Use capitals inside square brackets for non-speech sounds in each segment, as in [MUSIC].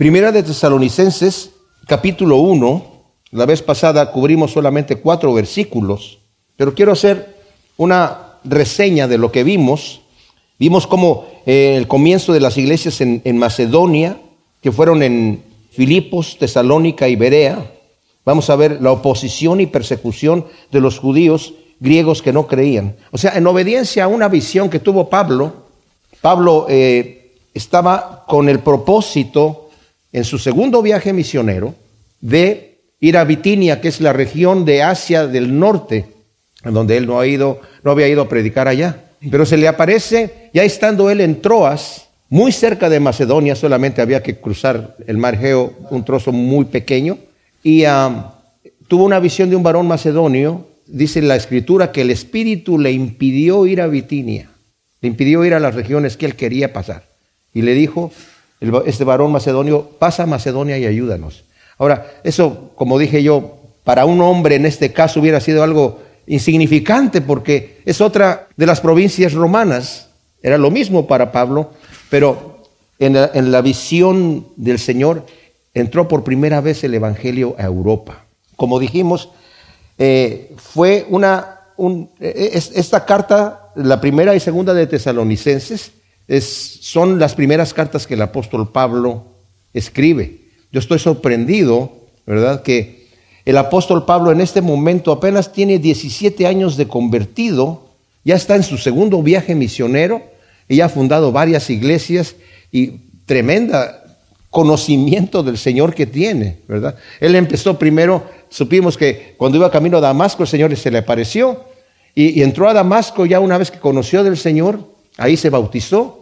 Primera de Tesalonicenses, capítulo 1. La vez pasada cubrimos solamente cuatro versículos, pero quiero hacer una reseña de lo que vimos. Vimos como eh, el comienzo de las iglesias en, en Macedonia, que fueron en Filipos, Tesalónica y Berea. Vamos a ver la oposición y persecución de los judíos griegos que no creían. O sea, en obediencia a una visión que tuvo Pablo, Pablo eh, estaba con el propósito en su segundo viaje misionero de ir a Bitinia, que es la región de Asia del norte, en donde él no, ha ido, no había ido a predicar allá. Pero se le aparece, ya estando él en Troas, muy cerca de Macedonia, solamente había que cruzar el mar Geo, un trozo muy pequeño, y tuvo una visión de un varón macedonio, dice la escritura, que el espíritu le impidió ir a Bitinia, le impidió ir a las regiones que él quería pasar. Y le dijo, este varón macedonio, pasa a Macedonia y ayúdanos. Ahora, eso, como dije yo, para un hombre en este caso hubiera sido algo insignificante porque es otra de las provincias romanas. Era lo mismo para Pablo, pero en la, visión del Señor entró por primera vez el Evangelio a Europa. Como dijimos, eh, fue una, eh, esta carta, la primera y segunda de Tesalonicenses, son las primeras cartas que el apóstol Pablo escribe. Yo estoy sorprendido, ¿verdad? Que el apóstol Pablo en este momento apenas tiene 17 años de convertido, ya está en su segundo viaje misionero y ya ha fundado varias iglesias y tremenda conocimiento del Señor que tiene, ¿verdad? Él empezó primero, supimos que cuando iba camino a Damasco el Señor se le apareció y, y entró a Damasco ya una vez que conoció del Señor, ahí se bautizó,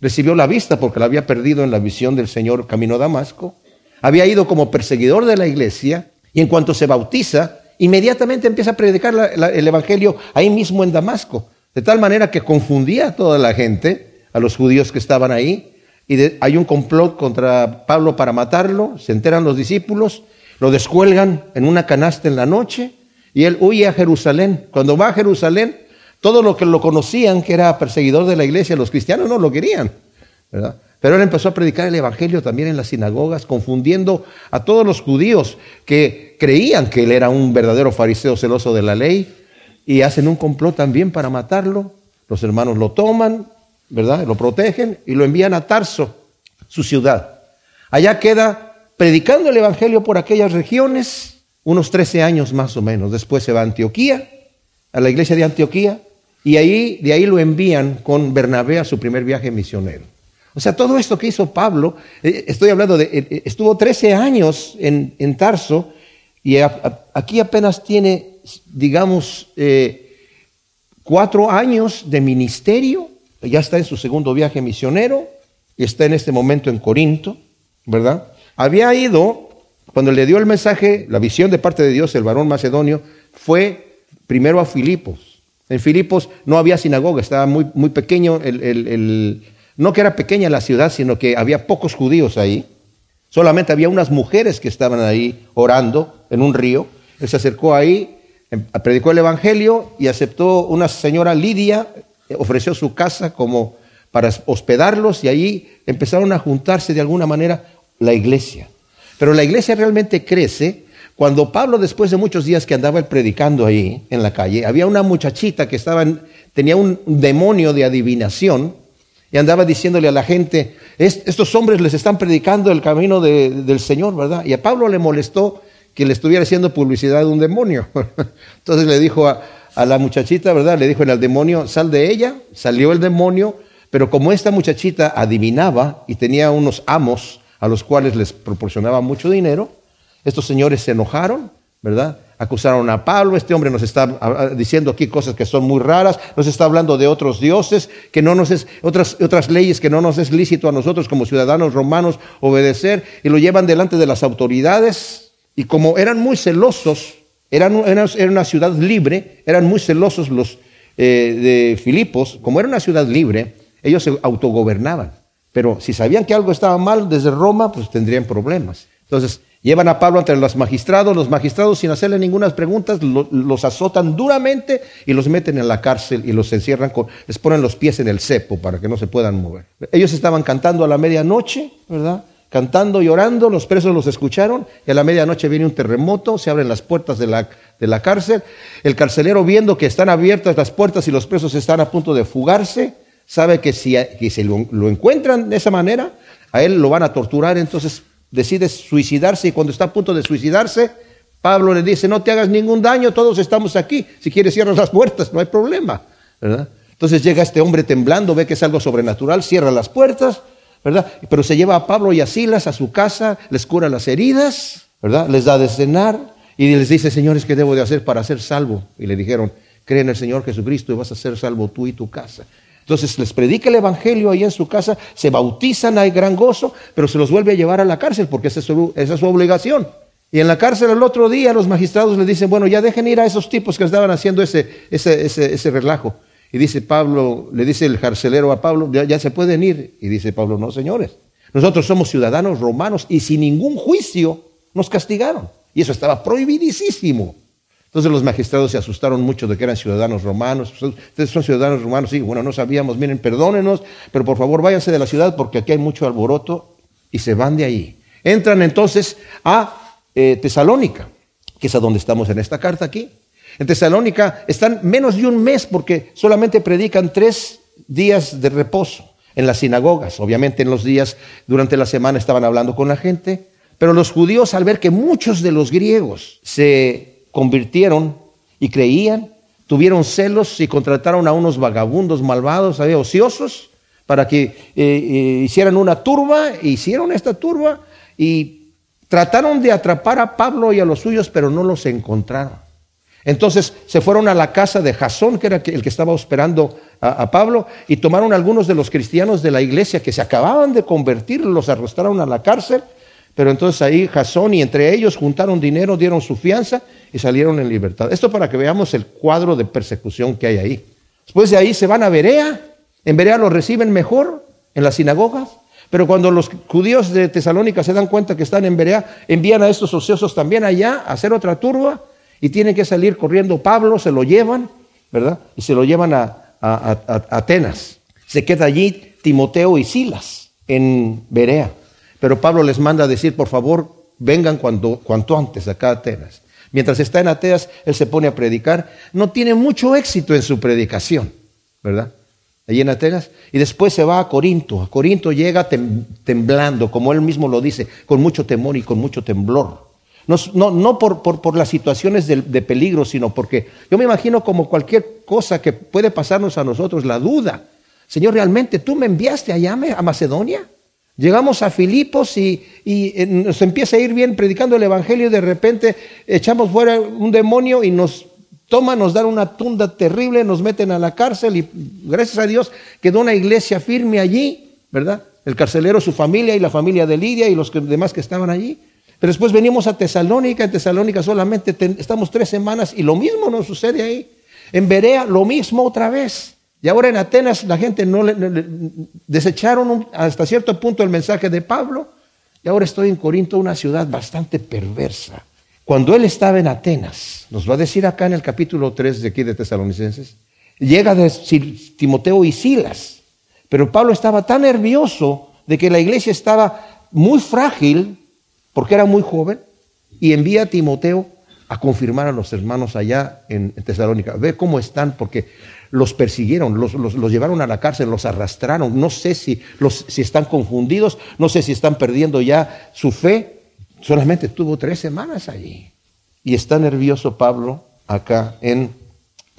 recibió la vista porque la había perdido en la visión del Señor camino a Damasco, había ido como perseguidor de la iglesia y en cuanto se bautiza, inmediatamente empieza a predicar el Evangelio ahí mismo en Damasco. De tal manera que confundía a toda la gente, a los judíos que estaban ahí, y hay un complot contra Pablo para matarlo, se enteran los discípulos, lo descuelgan en una canasta en la noche, y él huye a Jerusalén. Cuando va a Jerusalén, todo lo que lo conocían, que era perseguidor de la iglesia, los cristianos no lo querían, Pero él empezó a predicar el Evangelio también en las sinagogas, confundiendo a todos los judíos que creían que él era un verdadero fariseo celoso de la ley, y hacen un complot también para matarlo. Los hermanos lo toman, ¿verdad? Lo protegen y lo envían a Tarso, su ciudad. Allá queda predicando el Evangelio por aquellas regiones unos 13 años más o menos. Después se va a Antioquía, a la iglesia de Antioquía, y ahí, de ahí lo envían con Bernabé a su primer viaje misionero. O sea, todo esto que hizo Pablo, eh, estoy hablando de, eh, eh, estuvo 13 años en, Tarso y aquí apenas tiene digamos, cuatro años de ministerio, ya está en su segundo viaje misionero y está en este momento en Corinto, ¿verdad? Había ido, cuando le dio el mensaje, la visión de parte de Dios, el varón macedonio, fue primero a Filipos. En Filipos no había sinagoga, estaba muy, muy pequeño, el, no que era pequeña la ciudad, sino que había pocos judíos ahí. Solamente había unas mujeres que estaban ahí orando en un río. Él se acercó ahí, Em, predicó el Evangelio y aceptó una señora Lidia, eh, ofreció su casa como para hospedarlos y ahí empezaron a juntarse de alguna manera la iglesia. Pero la iglesia realmente crece cuando Pablo, después de muchos días que andaba predicando ahí en la calle, había una muchachita que estaba tenía un demonio de adivinación y andaba diciéndole a la gente, estos hombres les están predicando el camino del Señor, ¿verdad? Y a Pablo le molestó que le estuviera haciendo publicidad de un demonio. [LAUGHS] Entonces le dijo a, la muchachita, ¿verdad? Le dijo al demonio, sal de ella, salió el demonio, pero como esta muchachita adivinaba y tenía unos amos a los cuales les proporcionaba mucho dinero, estos señores se enojaron, ¿verdad? Acusaron a Pablo, este hombre nos está diciendo aquí cosas que son muy raras, nos está hablando de otros dioses, que no nos es, otras, otras leyes que no nos es lícito a nosotros como ciudadanos romanos obedecer, y lo llevan delante de las autoridades, y como eran muy celosos, eran, era una ciudad libre, eran muy celosos los eh, de Filipos, como era una ciudad libre, ellos se autogobernaban. Pero si sabían que algo estaba mal desde Roma, pues tendrían problemas. Entonces, llevan a Pablo ante los magistrados, los magistrados sin hacerle ninguna pregunta los azotan duramente y los meten en la cárcel y los encierran, con, les ponen los pies en el cepo para que no se puedan mover. Ellos estaban cantando a la medianoche, ¿verdad? cantando y orando, los presos los escucharon y a la medianoche viene un terremoto, se abren las puertas de la, de la cárcel, el carcelero viendo que están abiertas las puertas y los presos están a punto de fugarse, sabe que si, que lo, lo encuentran de esa manera, a él lo van a torturar, entonces decide suicidarse y cuando está a punto de suicidarse, Pablo le dice, no te hagas ningún daño, todos estamos aquí, si quieres cierras las puertas, no hay problema. Entonces llega este hombre temblando, ve que es algo sobrenatural, cierra las puertas, ¿verdad? Pero se lleva a Pablo y a Silas a su casa, les cura las heridas, ¿verdad? Les da de cenar y les dice, señores, ¿qué debo de hacer para ser salvo? Y le dijeron, cree en el Señor Jesucristo y vas a ser salvo tú y tu casa. Entonces les predica el Evangelio ahí en su casa, se bautizan, hay gran gozo, pero se los vuelve a llevar a la cárcel porque esa es su, obligación. Y en la cárcel el otro día los magistrados le dicen, bueno, ya dejen ir a esos tipos que estaban haciendo ese, ese, ese, ese relajo. Y dice Pablo, le dice el carcelero a Pablo, ya, se pueden ir. Y dice Pablo, no, señores, nosotros somos ciudadanos romanos y sin ningún juicio nos castigaron. Y eso estaba prohibidísimo. Entonces los magistrados se asustaron mucho de que eran ciudadanos romanos. Ustedes son ciudadanos romanos, sí, bueno, no sabíamos, miren, perdónenos, pero por favor váyanse de la ciudad porque aquí hay mucho alboroto y se van de ahí. Entran entonces a eh, Tesalónica, que es a donde estamos en esta carta aquí. En Tesalónica están menos de un mes porque solamente predican tres días de reposo en las sinagogas. Obviamente en los días durante la semana estaban hablando con la gente, pero los judíos al ver que muchos de los griegos se convirtieron y creían, tuvieron celos y contrataron a unos vagabundos malvados, ociosos, para que eh, eh, hicieran una turba, e hicieron esta turba y trataron de atrapar a Pablo y a los suyos, pero no los encontraron. Entonces se fueron a la casa de Jasón, que era el que estaba esperando a, Pablo, y tomaron algunos de los cristianos de la iglesia que se acababan de convertir, los arrastraron a la cárcel, pero entonces ahí Jasón y entre ellos juntaron dinero, dieron su fianza y salieron en libertad. Esto para que veamos el cuadro de persecución que hay ahí. Después de ahí se van a Berea, en Berea los reciben mejor en las sinagogas, pero cuando los judíos de Tesalónica se dan cuenta que están en Berea, envían a estos ociosos también allá a hacer otra turba y tiene que salir corriendo Pablo, se lo llevan, ¿verdad? Y se lo llevan a, Atenas. Se queda allí Timoteo y Silas en Berea. Pero Pablo les manda a decir, por favor, vengan cuando, cuanto antes acá a Atenas. Mientras está en Atenas, él se pone a predicar. No tiene mucho éxito en su predicación, ¿verdad? Allí en Atenas. Y después se va a Corinto. A Corinto llega temblando, como él mismo lo dice, con mucho temor y con mucho temblor. No, no, por, por, las situaciones de, de, peligro, sino porque yo me imagino como cualquier cosa que puede pasarnos a nosotros, la duda. Señor, ¿realmente tú me enviaste allá a Macedonia? Llegamos a Filipos y, eh, nos empieza a ir bien predicando el Evangelio y de repente echamos fuera un demonio y nos toman, nos dan una tunda terrible, nos meten a la cárcel y gracias a Dios quedó una iglesia firme allí, ¿verdad? El carcelero, su familia y la familia de Lidia y los demás que estaban allí. Pero después venimos a Tesalónica, en Tesalónica solamente estamos tres semanas y lo mismo nos sucede ahí. En Berea lo mismo otra vez. Y ahora en Atenas la gente no le, desecharon hasta cierto punto el mensaje de Pablo. Y ahora estoy en Corinto, una ciudad bastante perversa. Cuando él estaba en Atenas, nos va a decir acá en el capítulo 3 de aquí de Tesalonicenses, llega de Timoteo y Silas. Pero Pablo estaba tan nervioso de que la iglesia estaba muy frágil porque era muy joven, y envía a Timoteo a confirmar a los hermanos allá en, Tesalónica. Ve cómo están, porque los persiguieron, los, llevaron a la cárcel, los arrastraron. No sé si, los, si están confundidos, no sé si están perdiendo ya su fe. Solamente tuvo tres semanas allí. Y está nervioso Pablo acá en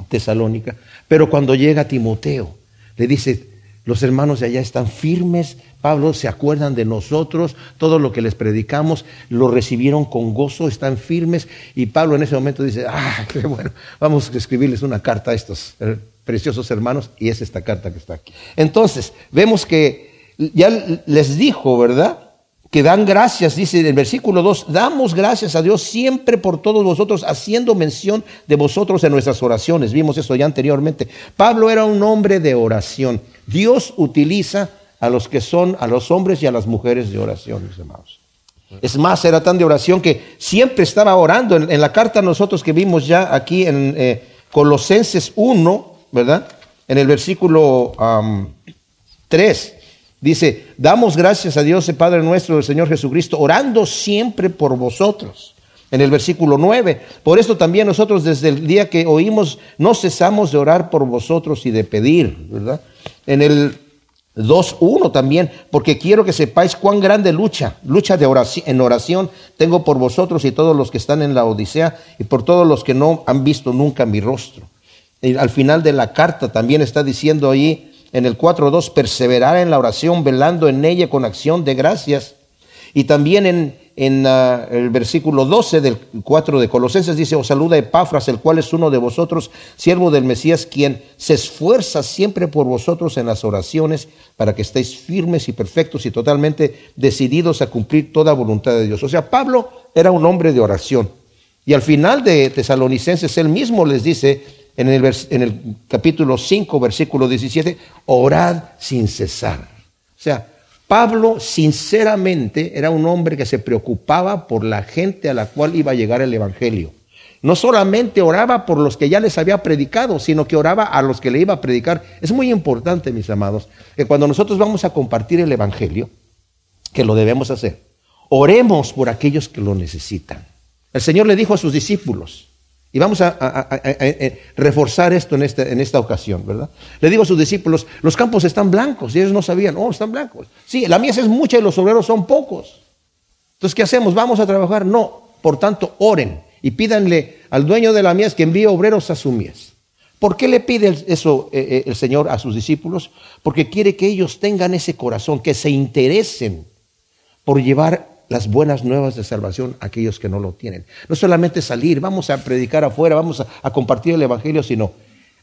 Tesalónica. Pero cuando llega Timoteo, le dice, los hermanos de allá están firmes, Pablo se acuerdan de nosotros, todo lo que les predicamos, lo recibieron con gozo, están firmes. Y Pablo en ese momento dice, ah, qué bueno, vamos a escribirles una carta a estos eh, preciosos hermanos y es esta carta que está aquí. Entonces, vemos que ya les dijo, ¿verdad? Que dan gracias, dice en el versículo 2, damos gracias a Dios siempre por todos vosotros, haciendo mención de vosotros en nuestras oraciones. Vimos eso ya anteriormente. Pablo era un hombre de oración. Dios utiliza a los que son, a los hombres y a las mujeres de oración, mis hermanos. Es más, era tan de oración que siempre estaba orando. En, la carta nosotros que vimos ya aquí en eh, Colosenses 1, ¿verdad? En el versículo 3, Dice, damos gracias a Dios, el Padre nuestro, el Señor Jesucristo, orando siempre por vosotros. En el versículo 9, por esto también nosotros desde el día que oímos no cesamos de orar por vosotros y de pedir, ¿verdad? En el 2.1 también, porque quiero que sepáis cuán grande lucha, lucha de oración, en oración tengo por vosotros y todos los que están en la Odisea y por todos los que no han visto nunca mi rostro. Al final de la carta también está diciendo ahí en el 4.2, perseverar en la oración, velando en ella con acción de gracias. Y también en, en ah, el versículo 12 del 4 de Colosenses dice, os saluda Epafras, el cual es uno de vosotros, siervo del Mesías, quien se esfuerza siempre por vosotros en las oraciones para que estéis firmes y perfectos y totalmente decididos a cumplir toda voluntad de Dios. O sea, Pablo era un hombre de oración. Y al final de Tesalonicenses, él mismo les dice en el, capítulo 5, versículo 17, orad sin cesar. O sea, Pablo sinceramente era un hombre que se preocupaba por la gente a la cual iba a llegar el Evangelio. No solamente oraba por los que ya les había predicado, sino que oraba a los que le iba a predicar. Es muy importante, mis amados, que cuando nosotros vamos a compartir el Evangelio, que lo debemos hacer, oremos por aquellos que lo necesitan. El Señor le dijo a sus discípulos, y vamos a, reforzar esto en esta, en esta ocasión, ¿verdad? Le digo a sus discípulos, los campos están blancos, y ellos no sabían, oh, están blancos. Sí, la mies es mucha y los obreros son pocos. Entonces, ¿qué hacemos? ¿Vamos a trabajar? No, por tanto, oren y pídanle al dueño de la mies que envíe obreros a su mies. ¿Por qué le pide eso eh, eh, el Señor a sus discípulos? Porque quiere que ellos tengan ese corazón, que se interesen por llevar las buenas nuevas de salvación a aquellos que no lo tienen. No solamente salir, vamos a predicar afuera, vamos a, compartir el Evangelio, sino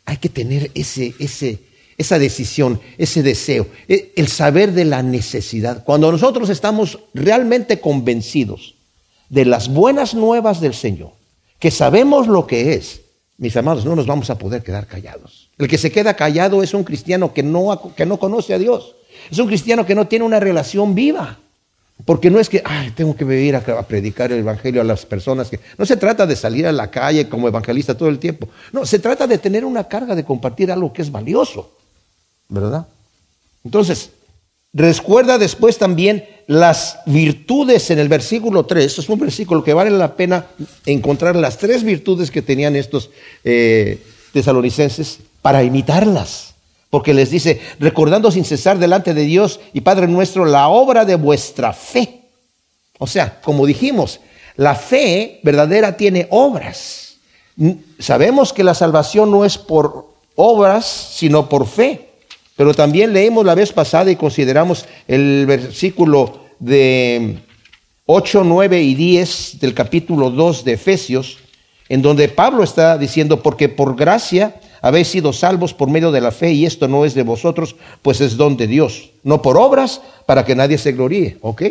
hay que tener ese, ese, esa decisión, ese deseo, e, el saber de la necesidad. Cuando nosotros estamos realmente convencidos de las buenas nuevas del Señor, que sabemos lo que es, mis amados, no nos vamos a poder quedar callados. El que se queda callado es un cristiano que no, que no conoce a Dios. Es un cristiano que no tiene una relación viva. Porque no es que, ay, tengo que venir a, predicar el Evangelio a las personas que... No se trata de salir a la calle como evangelista todo el tiempo. No, se trata de tener una carga de compartir algo que es valioso. ¿Verdad? Entonces, recuerda después también las virtudes en el versículo 3. Es un versículo que vale la pena encontrar las tres virtudes que tenían estos eh, tesalonicenses para imitarlas. Porque les dice, recordando sin cesar delante de Dios y Padre nuestro la obra de vuestra fe. O sea, como dijimos, la fe verdadera tiene obras. Sabemos que la salvación no es por obras, sino por fe. Pero también leímos la vez pasada y consideramos el versículo de 8, 9 y 10 del capítulo 2 de Efesios, en donde Pablo está diciendo, porque por gracia habéis sido salvos por medio de la fe y esto no es de vosotros, pues es don de Dios, no por obras para que nadie se gloríe, ¿ok?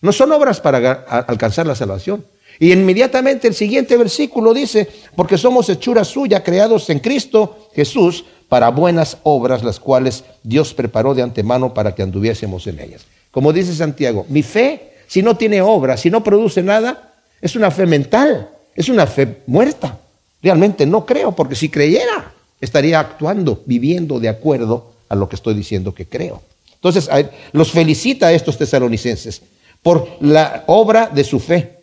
No son obras para alcanzar la salvación. Y inmediatamente el siguiente versículo dice, porque somos hechura suya, creados en Cristo Jesús, para buenas obras, las cuales Dios preparó de antemano para que anduviésemos en ellas. Como dice Santiago, mi fe, si no tiene obra, si no produce nada, es una fe mental, es una fe muerta. Realmente no creo, porque si creyera, estaría actuando, viviendo de acuerdo a lo que estoy diciendo que creo. Entonces, los felicita a estos tesalonicenses por la obra de su fe,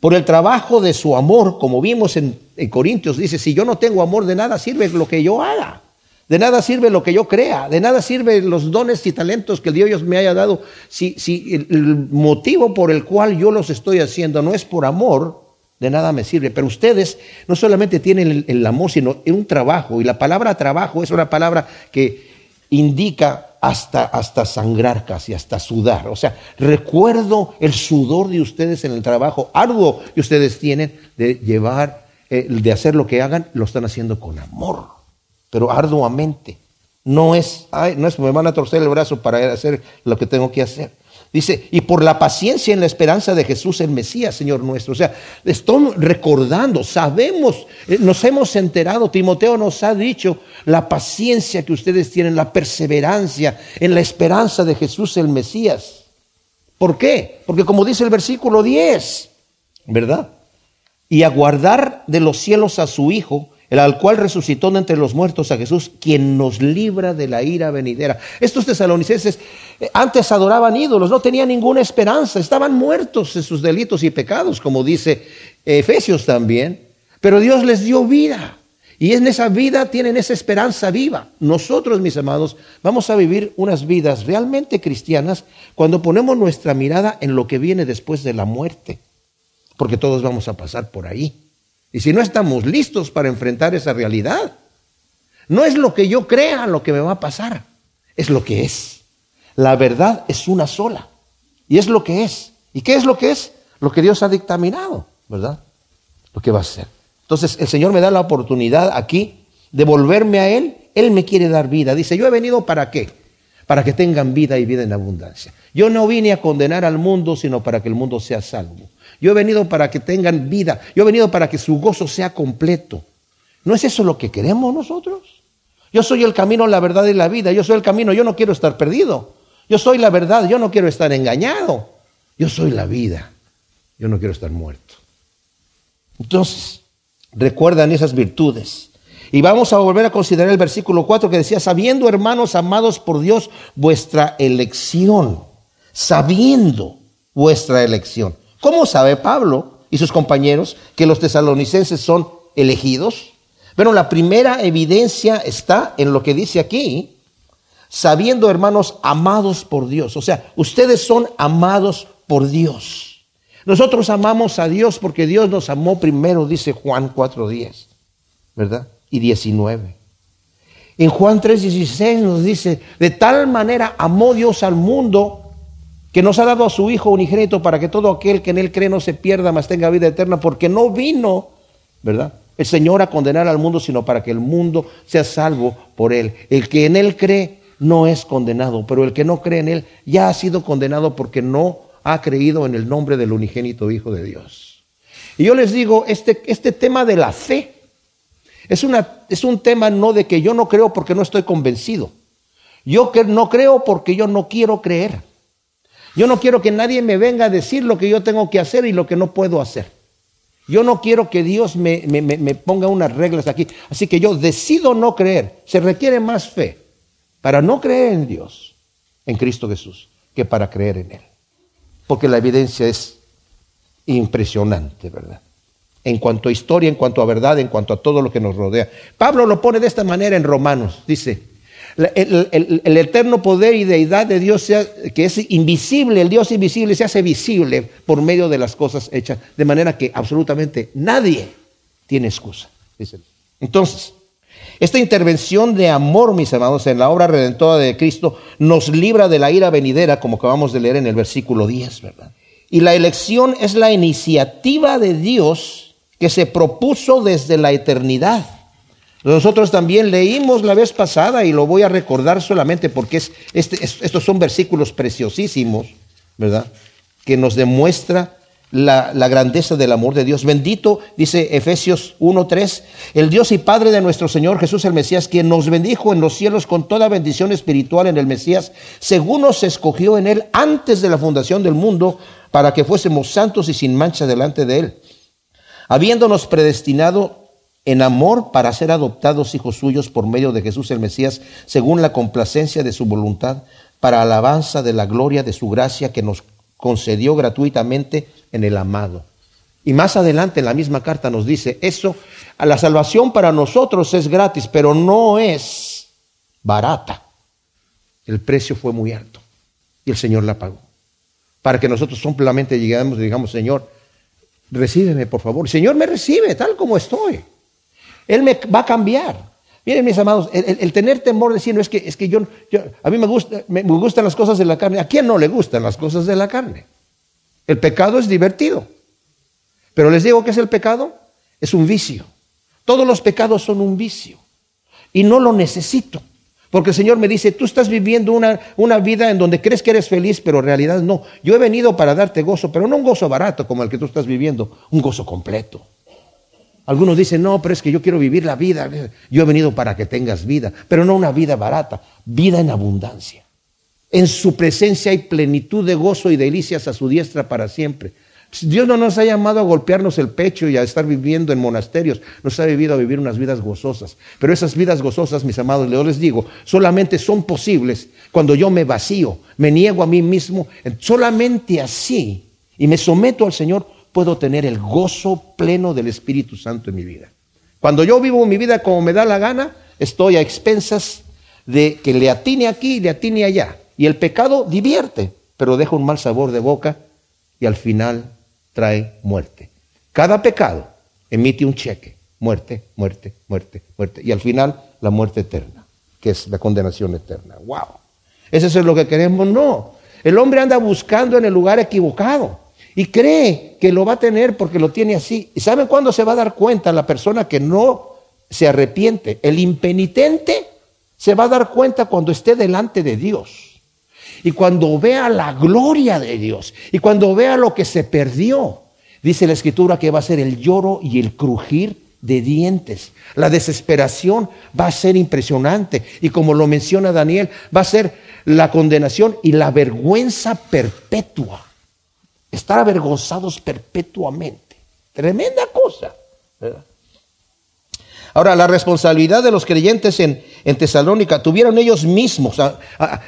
por el trabajo de su amor, como vimos en, Corintios, dice, si yo no tengo amor, de nada sirve lo que yo haga. De nada sirve lo que yo crea, de nada sirve los dones y talentos que Dios me haya dado. Si, si el motivo por el cual yo los estoy haciendo no es por amor, de nada me sirve. Pero ustedes no solamente tienen el, amor, sino un trabajo. Y la palabra trabajo es una palabra que indica hasta, hasta sangrar casi, hasta sudar. O sea, recuerdo el sudor de ustedes en el trabajo arduo que ustedes tienen de llevar, eh, de hacer lo que hagan, lo están haciendo con amor, pero arduamente. No es, ay, no es, me van a torcer el brazo para hacer lo que tengo que hacer. Dice, y por la paciencia en la esperanza de Jesús el Mesías, Señor nuestro. O sea, estamos recordando, sabemos, eh, nos hemos enterado, Timoteo nos ha dicho la paciencia que ustedes tienen, la perseverancia en la esperanza de Jesús el Mesías. ¿Por qué? Porque como dice el versículo 10, ¿verdad? Y aguardar de los cielos a su Hijo, el al cual resucitó de entre los muertos a Jesús, quien nos libra de la ira venidera. Estos tesalonicenses eh, antes adoraban ídolos, no tenían ninguna esperanza, estaban muertos en sus delitos y pecados, como dice Efesios también, pero Dios les dio vida. Y en esa vida tienen esa esperanza viva. Nosotros, mis amados, vamos a vivir unas vidas realmente cristianas cuando ponemos nuestra mirada en lo que viene después de la muerte, porque todos vamos a pasar por ahí. Y si no estamos listos para enfrentar esa realidad, no es lo que yo crea lo que me va a pasar, es lo que es. La verdad es una sola y es lo que es. ¿Y qué es lo que es? Lo que Dios ha dictaminado, ¿verdad? Lo que va a ser. Entonces el Señor me da la oportunidad aquí de volverme a Él. Él me quiere dar vida. Dice, yo he venido para qué? Para que tengan vida y vida en abundancia. Yo no vine a condenar al mundo, sino para que el mundo sea salvo. Yo he venido para que tengan vida. Yo he venido para que su gozo sea completo. ¿No es eso lo que queremos nosotros? Yo soy el camino, la verdad y la vida. Yo soy el camino, yo no quiero estar perdido. Yo soy la verdad, yo no quiero estar engañado. Yo soy la vida. Yo no quiero estar muerto. Entonces, recuerdan esas virtudes. Y vamos a volver a considerar el versículo 4 que decía, sabiendo hermanos amados por Dios vuestra elección, sabiendo vuestra elección. ¿Cómo sabe Pablo y sus compañeros que los tesalonicenses son elegidos? Bueno, la primera evidencia está en lo que dice aquí, sabiendo hermanos amados por Dios. O sea, ustedes son amados por Dios. Nosotros amamos a Dios porque Dios nos amó primero, dice Juan 4.10, ¿verdad? Y 19. En Juan 3.16 nos dice, de tal manera amó Dios al mundo que nos ha dado a su Hijo unigénito para que todo aquel que en Él cree no se pierda, mas tenga vida eterna, porque no vino, ¿verdad? El Señor a condenar al mundo, sino para que el mundo sea salvo por Él. El que en Él cree no es condenado, pero el que no cree en Él ya ha sido condenado porque no ha creído en el nombre del unigénito Hijo de Dios. Y yo les digo, este, este tema de la fe es, una, es un tema no de que yo no creo porque no estoy convencido. Yo no creo porque yo no quiero creer. Yo no quiero que nadie me venga a decir lo que yo tengo que hacer y lo que no puedo hacer. Yo no quiero que Dios me, me, me, ponga unas reglas aquí. Así que yo decido no creer. Se requiere más fe para no creer en Dios, en Cristo Jesús, que para creer en Él porque la evidencia es impresionante, ¿verdad? En cuanto a historia, en cuanto a verdad, en cuanto a todo lo que nos rodea. Pablo lo pone de esta manera en Romanos, dice, el, eterno poder y deidad de Dios, que es invisible, el Dios invisible se hace visible por medio de las cosas hechas, de manera que absolutamente nadie tiene excusa. Entonces, esta intervención de amor, mis amados, en la obra redentora de Cristo nos libra de la ira venidera, como acabamos de leer en el versículo 10, ¿verdad? Y la elección es la iniciativa de Dios que se propuso desde la eternidad. Nosotros también leímos la vez pasada y lo voy a recordar solamente porque es, este, estos son versículos preciosísimos, ¿verdad? Que nos demuestra la, grandeza del amor de Dios. Bendito, dice Efesios 1.3, el Dios y Padre de nuestro Señor Jesús el Mesías, quien nos bendijo en los cielos con toda bendición espiritual en el Mesías, según nos escogió en Él antes de la fundación del mundo, para que fuésemos santos y sin mancha delante de Él, habiéndonos predestinado en amor para ser adoptados hijos suyos por medio de Jesús el Mesías, según la complacencia de su voluntad, para alabanza de la gloria de su gracia que nos concedió gratuitamente en el amado. Y más adelante en la misma carta nos dice, eso, a la salvación para nosotros es gratis, pero no es barata. El precio fue muy alto y el Señor la pagó. Para que nosotros simplemente lleguemos y digamos, Señor, recíbeme por favor. Señor me recibe tal como estoy. Él me va a cambiar. Miren, mis amados, el, tener temor de decir, no es que, es que yo, a mí me, gusta, me, gustan las cosas de la carne. ¿A quién no le gustan las cosas de la carne? El pecado es divertido. Pero les digo que es el pecado, es un vicio. Todos los pecados son un vicio. Y no lo necesito. Porque el Señor me dice, tú estás viviendo una, una, vida en donde crees que eres feliz, pero en realidad no. Yo he venido para darte gozo, pero no un gozo barato como el que tú estás viviendo, un gozo completo. Algunos dicen, no, pero es que yo quiero vivir la vida. Yo he venido para que tengas vida, pero no una vida barata, vida en abundancia. En su presencia hay plenitud de gozo y delicias a su diestra para siempre. Dios no nos ha llamado a golpearnos el pecho y a estar viviendo en monasterios, nos ha vivido a vivir unas vidas gozosas. Pero esas vidas gozosas, mis amados, yo les digo, solamente son posibles cuando yo me vacío, me niego a mí mismo. Solamente así, y me someto al Señor, puedo tener el gozo pleno del Espíritu Santo en mi vida. Cuando yo vivo mi vida como me da la gana, estoy a expensas de que le atine aquí y le atine allá. Y el pecado divierte, pero deja un mal sabor de boca y al final trae muerte. Cada pecado emite un cheque. Muerte, muerte, muerte, muerte. Y al final la muerte eterna, que es la condenación eterna. ¡Wow! ¿Eso es lo que queremos? No. El hombre anda buscando en el lugar equivocado y cree que lo va a tener porque lo tiene así. ¿Y saben cuándo se va a dar cuenta la persona que no se arrepiente? El impenitente se va a dar cuenta cuando esté delante de Dios. Y cuando vea la gloria de Dios y cuando vea lo que se perdió, dice la escritura que va a ser el lloro y el crujir de dientes. La desesperación va a ser impresionante y como lo menciona Daniel, va a ser la condenación y la vergüenza perpetua. Estar avergonzados perpetuamente. Tremenda cosa. Ahora, la responsabilidad de los creyentes en, Tesalónica tuvieron ellos mismos.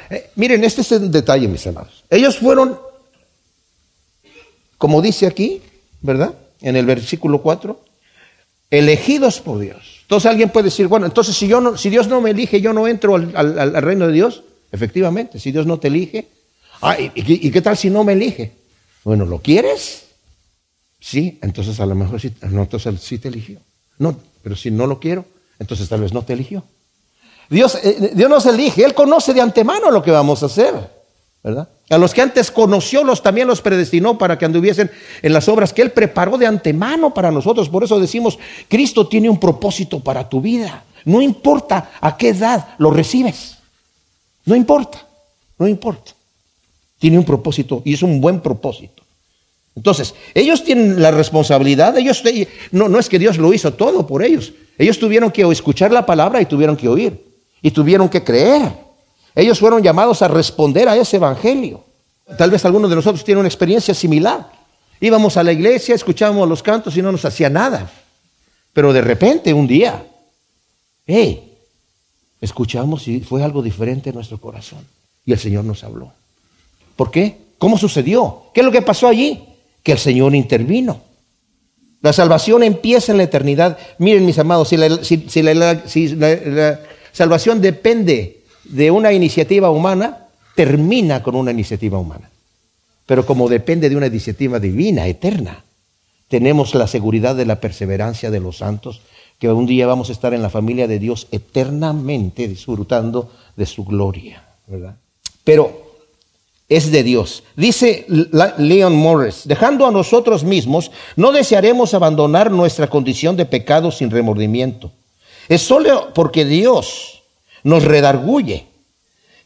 Eh, miren, este es el detalle, mis hermanos. Ellos fueron, como dice aquí, ¿verdad? En el versículo 4, elegidos por Dios. Entonces alguien puede decir, bueno, entonces si, yo no, si Dios no me elige, yo no entro al, reino de Dios. Efectivamente, si Dios no te elige. Ah, ¿y, y, qué tal si no me elige? Bueno, ¿lo quieres? Sí, entonces a lo mejor sí, no, entonces te eligió. No, pero si no lo quiero, entonces tal vez no te eligió. Dios, eh, Dios nos elige, Él conoce de antemano lo que vamos a hacer, ¿verdad? A los que antes conoció, los también los predestinó para que anduviesen en las obras que Él preparó de antemano para nosotros. Por eso decimos, Cristo tiene un propósito para tu vida. No importa a qué edad lo recibes. No importa, no importa. Tiene un propósito y es un buen propósito. Entonces, ellos tienen la responsabilidad, ellos no, no es que Dios lo hizo todo por ellos. Ellos tuvieron que escuchar la palabra y tuvieron que oír. Y tuvieron que creer. Ellos fueron llamados a responder a ese evangelio. Tal vez algunos de nosotros tienen una experiencia similar. Íbamos a la iglesia, escuchábamos los cantos y no nos hacía nada. Pero de repente, un día, hey, escuchamos y fue algo diferente en nuestro corazón. Y el Señor nos habló. ¿Por qué? ¿Cómo sucedió? ¿Qué es lo que pasó allí? que el Señor intervino. La salvación empieza en la eternidad. Miren, mis amados, si la, salvación depende de una iniciativa humana, termina con una iniciativa humana. Pero como depende de una iniciativa divina, eterna, tenemos la seguridad de la perseverancia de los santos, que un día vamos a estar en la familia de Dios eternamente disfrutando de su gloria, ¿verdad? Pero es de Dios. Dice Leon Morris, dejando a nosotros mismos, no desearemos abandonar nuestra condición de pecado sin remordimiento. Es solo porque Dios nos redarguye,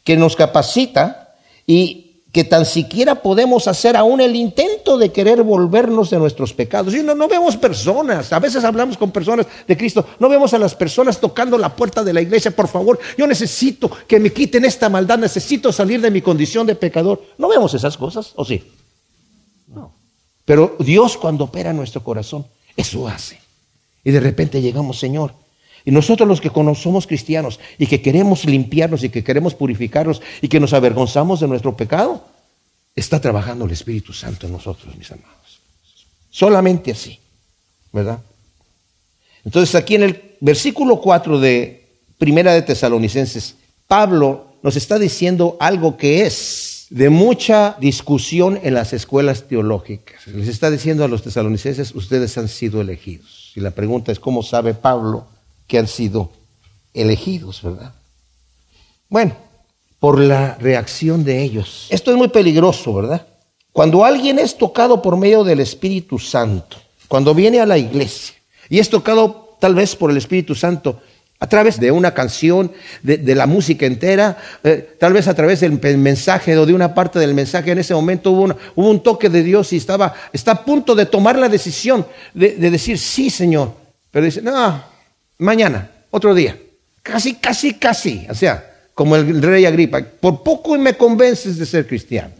que nos capacita y que tan siquiera podemos hacer aún el intento de querer volvernos de nuestros pecados. Y no, no vemos personas, a veces hablamos con personas de Cristo, no vemos a las personas tocando la puerta de la iglesia, por favor, yo necesito que me quiten esta maldad, necesito salir de mi condición de pecador. No vemos esas cosas, ¿o sí? No. Pero Dios cuando opera en nuestro corazón, eso hace. Y de repente llegamos, Señor, y nosotros los que somos cristianos y que queremos limpiarnos y que queremos purificarnos y que nos avergonzamos de nuestro pecado, está trabajando el Espíritu Santo en nosotros, mis amados. Solamente así, ¿verdad? Entonces aquí en el versículo 4 de Primera de Tesalonicenses, Pablo nos está diciendo algo que es de mucha discusión en las escuelas teológicas. Les está diciendo a los tesalonicenses, ustedes han sido elegidos. Y la pregunta es, ¿cómo sabe Pablo que han sido elegidos, ¿verdad? Bueno, por la reacción de ellos. Esto es muy peligroso, ¿verdad? Cuando alguien es tocado por medio del Espíritu Santo, cuando viene a la iglesia y es tocado tal vez por el Espíritu Santo, a través de una canción, de, la música entera, eh, tal vez a través del mensaje o de una parte del mensaje, en ese momento hubo, un toque de Dios y estaba, está a punto de tomar la decisión de, de decir, sí, Señor. Pero dice, no, mañana, otro día. Casi, casi, casi. O sea, como el rey Agripa, por poco me convences de ser cristiano.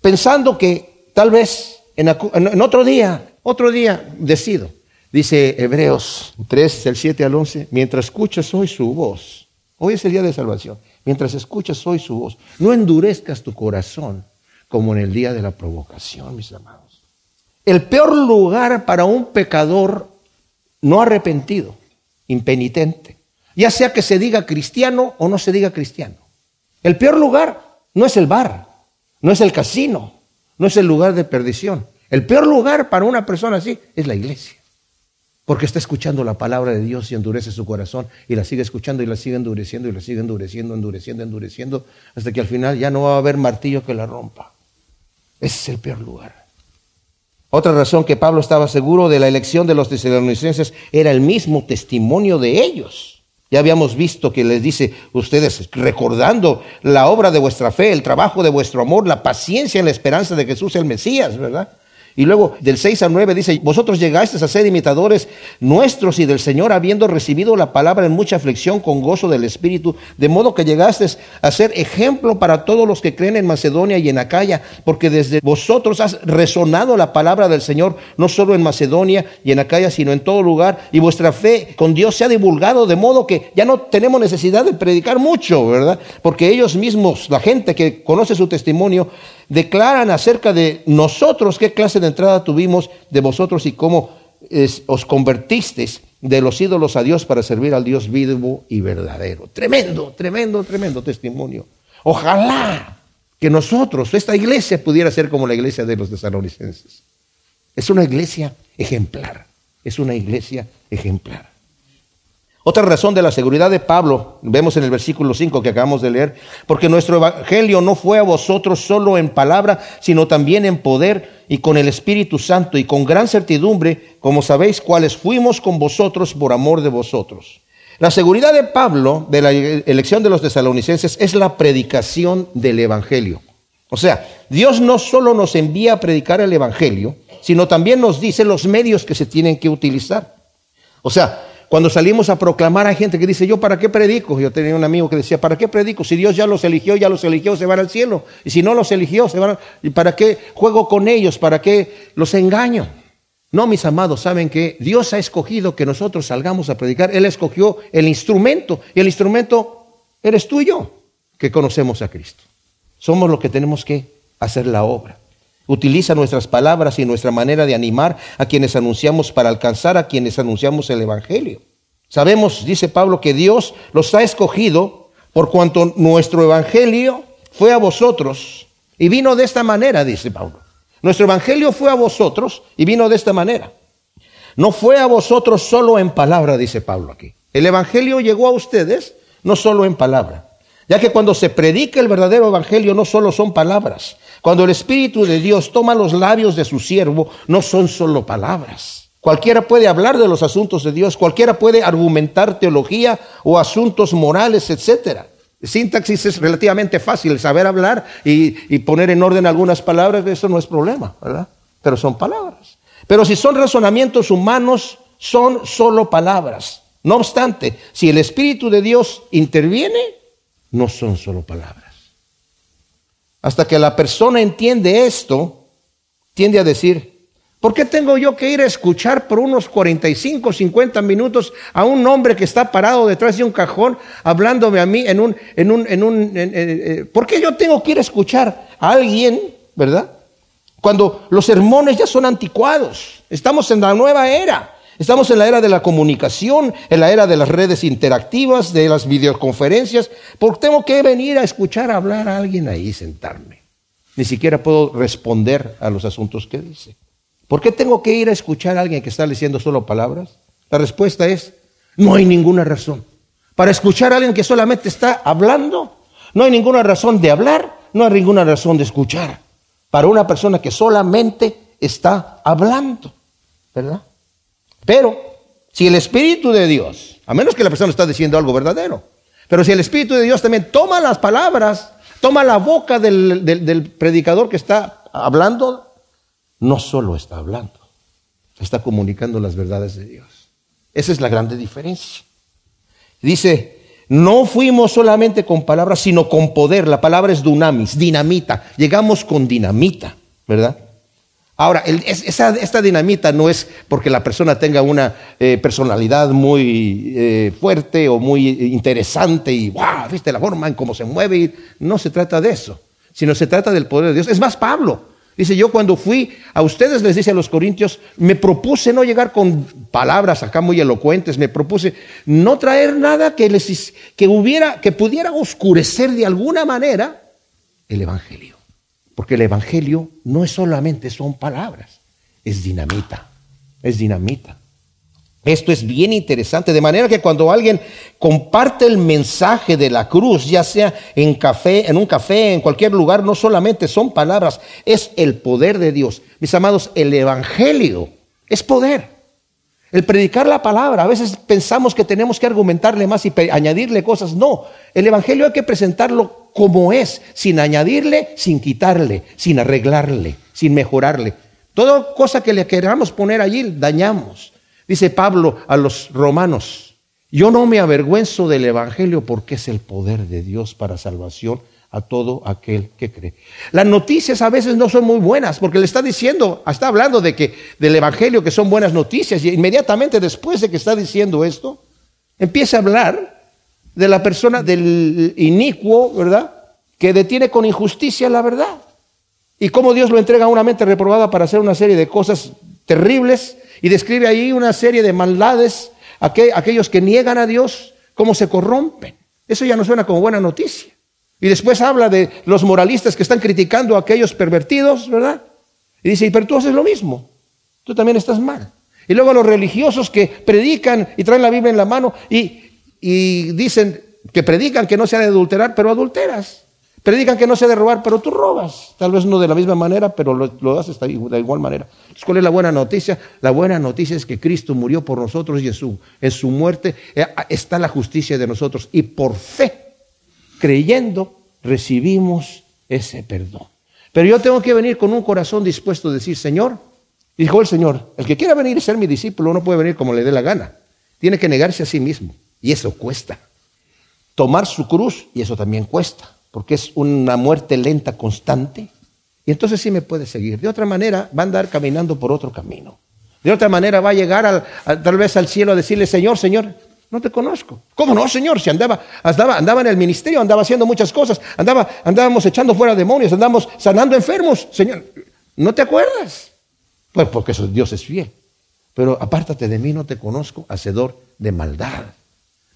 Pensando que tal vez en, en otro día, otro día decido. Dice Hebreos 3, del 7 al 11, mientras escuchas hoy su voz, hoy es el día de salvación, mientras escuchas hoy su voz, no endurezcas tu corazón como en el día de la provocación, mis amados. El peor lugar para un pecador no arrepentido, impenitente, ya sea que se diga cristiano o no se diga cristiano. El peor lugar no es el bar, no es el casino, no es el lugar de perdición. El peor lugar para una persona así es la iglesia. Porque está escuchando la palabra de Dios y endurece su corazón y la sigue escuchando y la sigue endureciendo y la sigue endureciendo, endureciendo, endureciendo, hasta que al final ya no va a haber martillo que la rompa. Ese es el peor lugar. Otra razón que Pablo estaba seguro de la elección de los tesalonicenses era el mismo testimonio de ellos. Ya habíamos visto que les dice, ustedes recordando la obra de vuestra fe, el trabajo de vuestro amor, la paciencia en la esperanza de Jesús el Mesías, ¿verdad? Y luego del 6 al 9 dice, vosotros llegasteis a ser imitadores nuestros y del Señor habiendo recibido la palabra en mucha aflicción con gozo del Espíritu, de modo que llegasteis a ser ejemplo para todos los que creen en Macedonia y en Acaya, porque desde vosotros has resonado la palabra del Señor, no solo en Macedonia y en Acaya, sino en todo lugar, y vuestra fe con Dios se ha divulgado, de modo que ya no tenemos necesidad de predicar mucho, ¿verdad? Porque ellos mismos, la gente que conoce su testimonio, declaran acerca de nosotros qué clase de entrada tuvimos de vosotros y cómo os convertisteis de los ídolos a Dios para servir al Dios vivo y verdadero. Tremendo, tremendo, tremendo testimonio. Ojalá que nosotros, esta iglesia, pudiera ser como la iglesia de los tesalonicenses. Es una iglesia ejemplar. Es una iglesia ejemplar. Otra razón de la seguridad de Pablo, vemos en el versículo 5 que acabamos de leer, porque nuestro evangelio no fue a vosotros solo en palabra, sino también en poder y con el Espíritu Santo y con gran certidumbre, como sabéis cuáles fuimos con vosotros por amor de vosotros. La seguridad de Pablo de la elección de los tesalonicenses es la predicación del evangelio. O sea, Dios no solo nos envía a predicar el evangelio, sino también nos dice los medios que se tienen que utilizar. O sea, cuando salimos a proclamar a gente que dice, yo para qué predico, yo tenía un amigo que decía, ¿para qué predico? Si Dios ya los eligió, ya los eligió, se van al cielo. Y si no los eligió, se van ¿Y para qué juego con ellos? ¿Para qué los engaño? No, mis amados, saben que Dios ha escogido que nosotros salgamos a predicar. Él escogió el instrumento y el instrumento eres tú y yo que conocemos a Cristo. Somos los que tenemos que hacer la obra. Utiliza nuestras palabras y nuestra manera de animar a quienes anunciamos para alcanzar a quienes anunciamos el Evangelio. Sabemos, dice Pablo, que Dios los ha escogido por cuanto nuestro Evangelio fue a vosotros y vino de esta manera, dice Pablo. Nuestro Evangelio fue a vosotros y vino de esta manera. No fue a vosotros solo en palabra, dice Pablo aquí. El Evangelio llegó a ustedes no solo en palabra, ya que cuando se predica el verdadero Evangelio no solo son palabras, cuando el Espíritu de Dios toma los labios de su siervo, no son solo palabras. Cualquiera puede hablar de los asuntos de Dios, cualquiera puede argumentar teología o asuntos morales, etc. Sintaxis es relativamente fácil, saber hablar y, poner en orden algunas palabras, eso no es problema, ¿verdad? Pero son palabras. Pero si son razonamientos humanos, son solo palabras. No obstante, si el Espíritu de Dios interviene, no son solo palabras. Hasta que la persona entiende esto, tiende a decir, ¿por qué tengo yo que ir a escuchar por unos 45, 50 minutos a un hombre que está parado detrás de un cajón hablándome a mí en un... En un, en un eh, ¿Por qué yo tengo que ir a escuchar a alguien, verdad? Cuando los sermones ya son anticuados. Estamos en la nueva era. Estamos en la era de la comunicación, en la era de las redes interactivas, de las videoconferencias. ¿Por qué tengo que venir a escuchar hablar a alguien ahí, sentarme? Ni siquiera puedo responder a los asuntos que dice. ¿Por qué tengo que ir a escuchar a alguien que está diciendo solo palabras? La respuesta es, no hay ninguna razón. Para escuchar a alguien que solamente está hablando, no hay ninguna razón de hablar, no hay ninguna razón de escuchar. Para una persona que solamente está hablando, ¿verdad? Pero si el Espíritu de Dios, a menos que la persona está diciendo algo verdadero, pero si el Espíritu de Dios también toma las palabras, toma la boca del, predicador que está hablando, no solo está hablando, está comunicando las verdades de Dios. Esa es la grande diferencia. Dice, no fuimos solamente con palabras, sino con poder. La palabra es dunamis, dinamita. Llegamos con dinamita, ¿verdad? Ahora, esta dinamita no es porque la persona tenga una eh, personalidad muy eh, fuerte o muy interesante y, wow, viste la forma en cómo se mueve. No se trata de eso, sino se trata del poder de Dios. Es más, Pablo dice, yo cuando fui a ustedes, les dice a los corintios, me propuse no llegar con palabras acá muy elocuentes, me propuse no traer nada que, les, que, hubiera, que pudiera oscurecer de alguna manera el Evangelio. Porque el Evangelio no es solamente son palabras, es dinamita, es dinamita. Esto es bien interesante, de manera que cuando alguien comparte el mensaje de la cruz, ya sea en café, en un café, en cualquier lugar, no solamente son palabras, es el poder de Dios. Mis amados, el evangelio es poder. El predicar la palabra, a veces pensamos que tenemos que argumentarle más y añadirle cosas. No, el Evangelio hay que presentarlo como es, sin añadirle, sin quitarle, sin arreglarle, sin mejorarle. Toda cosa que le queramos poner allí, dañamos. Dice Pablo a los romanos, yo no me avergüenzo del Evangelio porque es el poder de Dios para salvación a todo aquel que cree. Las noticias a veces no son muy buenas porque le está diciendo, está hablando de que del evangelio que son buenas noticias y inmediatamente después de que está diciendo esto, empieza a hablar de la persona del inicuo, ¿verdad? Que detiene con injusticia la verdad. Y cómo Dios lo entrega a una mente reprobada para hacer una serie de cosas terribles y describe ahí una serie de maldades, aquellos que niegan a Dios, cómo se corrompen. Eso ya no suena como buena noticia. Y después habla de los moralistas que están criticando a aquellos pervertidos, ¿verdad? Y dice, pero tú haces lo mismo, tú también estás mal. Y luego a los religiosos que predican y traen la Biblia en la mano y, dicen que predican que no se ha de adulterar, pero adulteras. Predican que no se ha de robar, pero tú robas. Tal vez no de la misma manera, pero lo, haces de igual manera. ¿cuál es la buena noticia? La buena noticia es que Cristo murió por nosotros y en su, en su muerte eh, está la justicia de nosotros. Y por fe creyendo, recibimos ese perdón. Pero yo tengo que venir con un corazón dispuesto a decir, Señor, dijo el Señor, el que quiera venir y ser mi discípulo no puede venir como le dé la gana. Tiene que negarse a sí mismo. Y eso cuesta. Tomar su cruz, y eso también cuesta, porque es una muerte lenta, constante. Y entonces sí me puede seguir. De otra manera, va a andar caminando por otro camino. De otra manera, va a llegar tal vez al cielo a decirle, Señor, Señor, no te conozco. ¿Cómo no, Señor? Si andaba, andaba, andaba en el ministerio, andaba haciendo muchas cosas, andaba, andábamos echando fuera demonios, andábamos sanando enfermos. Señor, ¿no te acuerdas? Pues porque Dios es fiel. Pero apártate de mí, no te conozco, hacedor de maldad.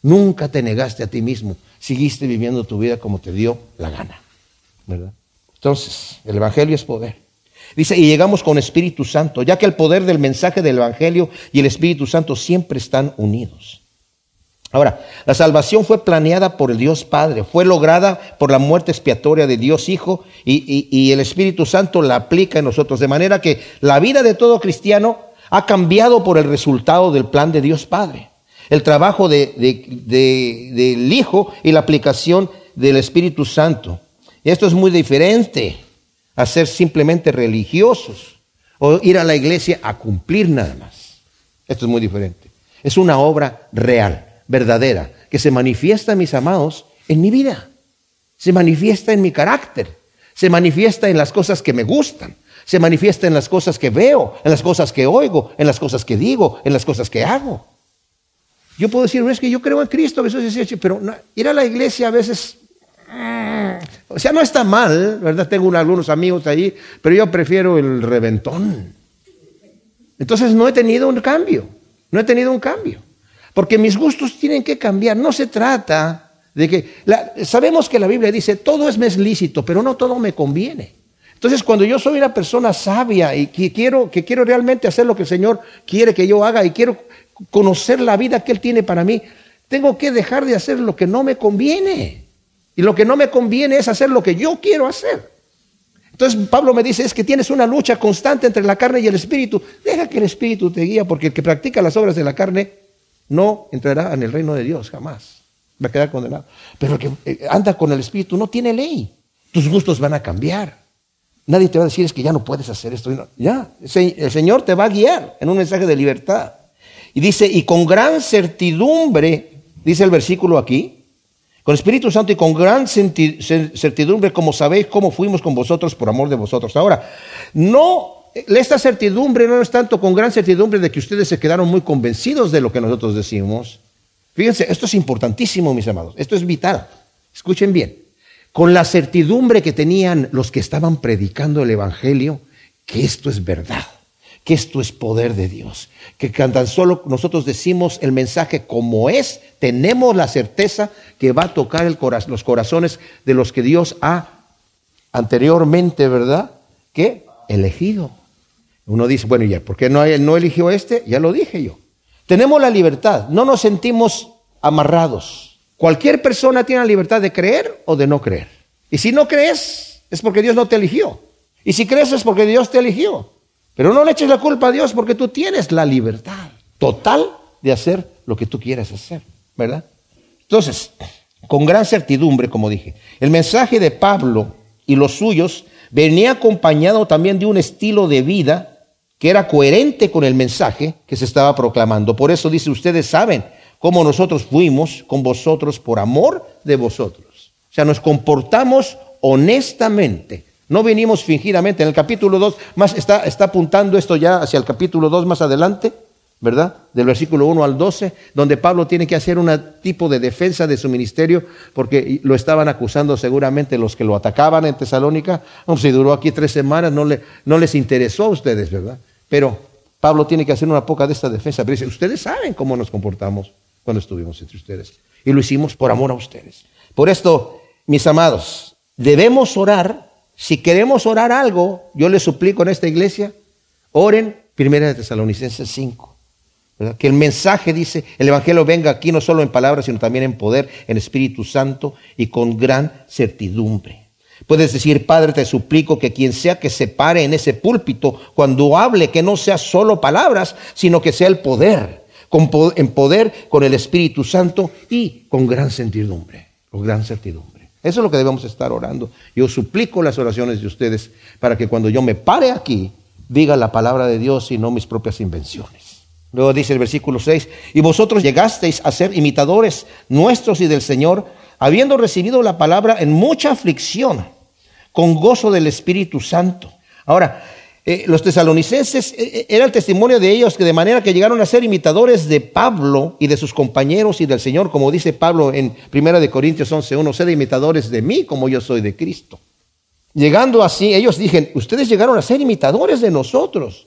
Nunca te negaste a ti mismo, seguiste viviendo tu vida como te dio la gana. ¿Verdad? Entonces, el Evangelio es poder. Dice, y llegamos con Espíritu Santo, ya que el poder del mensaje del Evangelio y el Espíritu Santo siempre están unidos. Ahora, la salvación fue planeada por el Dios Padre, fue lograda por la muerte expiatoria de Dios Hijo y, el Espíritu Santo la aplica en nosotros, de manera que la vida de todo cristiano ha cambiado por el resultado del plan de Dios Padre, el trabajo del Hijo y la aplicación del Espíritu Santo. Esto es muy diferente a ser simplemente religiosos o ir a la iglesia a cumplir nada más. Esto es muy diferente. Es una obra real verdadera, que se manifiesta, mis amados, en mi vida, se manifiesta en mi carácter, se manifiesta en las cosas que me gustan, se manifiesta en las cosas que veo, en las cosas que oigo, en las cosas que digo, en las cosas que hago. Yo puedo decir, es que yo creo en Cristo, pero ir a la iglesia a veces, mm, o sea, no está mal, ¿verdad? Tengo algunos amigos ahí, pero yo prefiero el reventón. Entonces no he tenido un cambio, no he tenido un cambio. Porque mis gustos tienen que cambiar. No se trata de que... sabemos que la Biblia dice, todo es me lícito, pero no todo me conviene. Entonces, cuando yo soy una persona sabia y que quiero, que quiero realmente hacer lo que el Señor quiere que yo haga y quiero conocer la vida que Él tiene para mí, tengo que dejar de hacer lo que no me conviene. Y lo que no me conviene es hacer lo que yo quiero hacer. Entonces Pablo me dice, es que tienes una lucha constante entre la carne y el espíritu. Deja que el espíritu te guíe, porque el que practica las obras de la carne no entrará en el reino de Dios, jamás. Va a quedar condenado. Pero el que eh, anda con el Espíritu no tiene ley. Tus gustos van a cambiar. Nadie te va a decir es que ya no puedes hacer esto. Ya, el Señor te va a guiar en un mensaje de libertad. Y dice, y con gran certidumbre, dice el versículo aquí, con Espíritu Santo y con gran certidumbre, como sabéis cómo fuimos con vosotros por amor de vosotros. Ahora, no esta certidumbre no es tanto con gran certidumbre de que ustedes se quedaron muy convencidos de lo que nosotros decimos. Fíjense, esto es importantísimo, mis amados. Esto es vital. Escuchen bien. Con la certidumbre que tenían los que estaban predicando el Evangelio, que esto es verdad, que esto es poder de Dios, que tan solo nosotros decimos el mensaje como es, tenemos la certeza que va a tocar los corazones de los que Dios ha anteriormente, ¿verdad? Que elegido. Uno dice, bueno, ya, ¿por qué no, no eligió este? Ya lo dije yo. Tenemos la libertad, no nos sentimos amarrados. Cualquier persona tiene la libertad de creer o de no creer. Y si no crees, es porque Dios no te eligió. Y si crees es porque Dios te eligió. Pero no le eches la culpa a Dios porque tú tienes la libertad total de hacer lo que tú quieras hacer, ¿verdad? Entonces, con gran certidumbre, como dije, el mensaje de Pablo y los suyos venía acompañado también de un estilo de vida que era coherente con el mensaje que se estaba proclamando. Por eso dice, ustedes saben cómo nosotros fuimos con vosotros por amor de vosotros. O sea, nos comportamos honestamente. No venimos fingidamente. En el capítulo 2, más está, está apuntando esto ya hacia el capítulo 2 más adelante. ¿verdad? Del versículo 1 al 12, donde Pablo tiene que hacer un tipo de defensa de su ministerio, porque lo estaban acusando seguramente los que lo atacaban en Tesalónica. No, si duró aquí tres semanas, no, le, no les interesó a ustedes, ¿verdad? Pero Pablo tiene que hacer una poca de esta defensa. Pero dice, ustedes saben cómo nos comportamos cuando estuvimos entre ustedes. Y lo hicimos por amor a ustedes. Por esto, mis amados, debemos orar. Si queremos orar algo, yo les suplico en esta iglesia, oren Primera de Tesalonicenses 5. Que el mensaje dice, el Evangelio venga aquí no solo en palabras, sino también en poder, en Espíritu Santo y con gran certidumbre. Puedes decir, Padre, te suplico que quien sea que se pare en ese púlpito, cuando hable, que no sea solo palabras, sino que sea el poder, en poder con el Espíritu Santo y con gran certidumbre, con gran certidumbre. Eso es lo que debemos estar orando. Yo suplico las oraciones de ustedes para que cuando yo me pare aquí, diga la palabra de Dios y no mis propias invenciones. Luego dice el versículo 6, y vosotros llegasteis a ser imitadores nuestros y del Señor, habiendo recibido la palabra en mucha aflicción, con gozo del Espíritu Santo. Ahora, eh, los tesalonicenses, eh, eh, era el testimonio de ellos que de manera que llegaron a ser imitadores de Pablo y de sus compañeros y del Señor, como dice Pablo en 1 de Corintios 11.1, sed imitadores de mí como yo soy de Cristo. Llegando así, ellos dijeron, ustedes llegaron a ser imitadores de nosotros.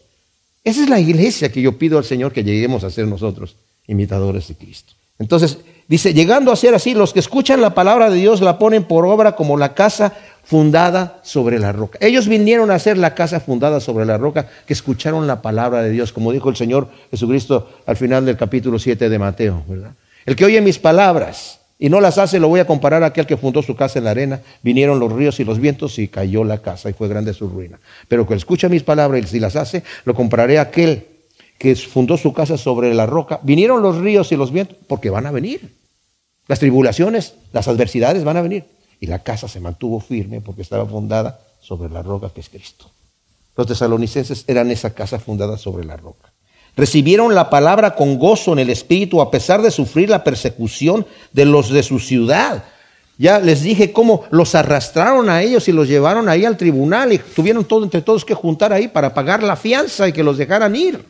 Esa es la iglesia que yo pido al Señor que lleguemos a ser nosotros, imitadores de Cristo. Entonces, dice, llegando a ser así, los que escuchan la palabra de Dios la ponen por obra como la casa fundada sobre la roca. Ellos vinieron a ser la casa fundada sobre la roca, que escucharon la palabra de Dios, como dijo el Señor Jesucristo al final del capítulo 7 de Mateo, ¿verdad? El que oye mis palabras y no las hace, lo voy a comparar a aquel que fundó su casa en la arena. Vinieron los ríos y los vientos y cayó la casa y fue grande su ruina. Pero que escucha mis palabras y si las hace, lo compararé a aquel que fundó su casa sobre la roca. Vinieron los ríos y los vientos porque van a venir. Las tribulaciones, las adversidades van a venir. Y la casa se mantuvo firme porque estaba fundada sobre la roca que es Cristo. Los tesalonicenses eran esa casa fundada sobre la roca. Recibieron la palabra con gozo en el Espíritu a pesar de sufrir la persecución de los de su ciudad. Ya les dije cómo los arrastraron a ellos y los llevaron ahí al tribunal y tuvieron todo entre todos que juntar ahí para pagar la fianza y que los dejaran ir.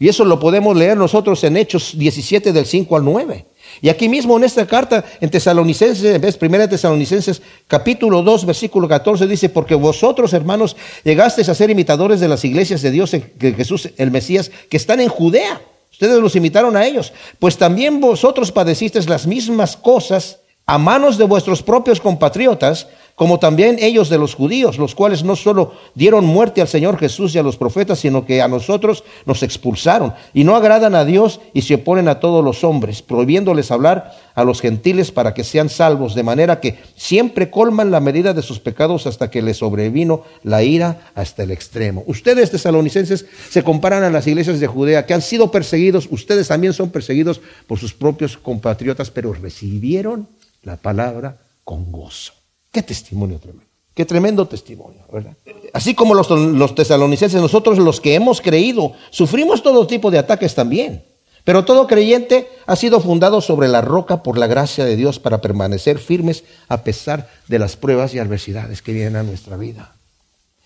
Y eso lo podemos leer nosotros en Hechos 17 del 5 al 9. Y aquí mismo en esta carta, en Tesalonicenses, en primera Tesalonicenses, capítulo 2, versículo 14, dice, porque vosotros, hermanos, llegasteis a ser imitadores de las iglesias de Dios, que Jesús, el Mesías, que están en Judea. Ustedes los imitaron a ellos. Pues también vosotros padecisteis las mismas cosas a manos de vuestros propios compatriotas, como también ellos de los judíos, los cuales no solo dieron muerte al Señor Jesús y a los profetas, sino que a nosotros nos expulsaron y no agradan a Dios y se oponen a todos los hombres, prohibiéndoles hablar a los gentiles para que sean salvos, de manera que siempre colman la medida de sus pecados hasta que les sobrevino la ira hasta el extremo. Ustedes tesalonicenses se comparan a las iglesias de Judea que han sido perseguidos, ustedes también son perseguidos por sus propios compatriotas, pero recibieron la palabra con gozo. Qué testimonio tremendo. Qué tremendo testimonio, ¿verdad? Así como los, los, tesalonicenses, nosotros los que hemos creído, sufrimos todo tipo de ataques también. Pero todo creyente ha sido fundado sobre la roca por la gracia de Dios para permanecer firmes a pesar de las pruebas y adversidades que vienen a nuestra vida.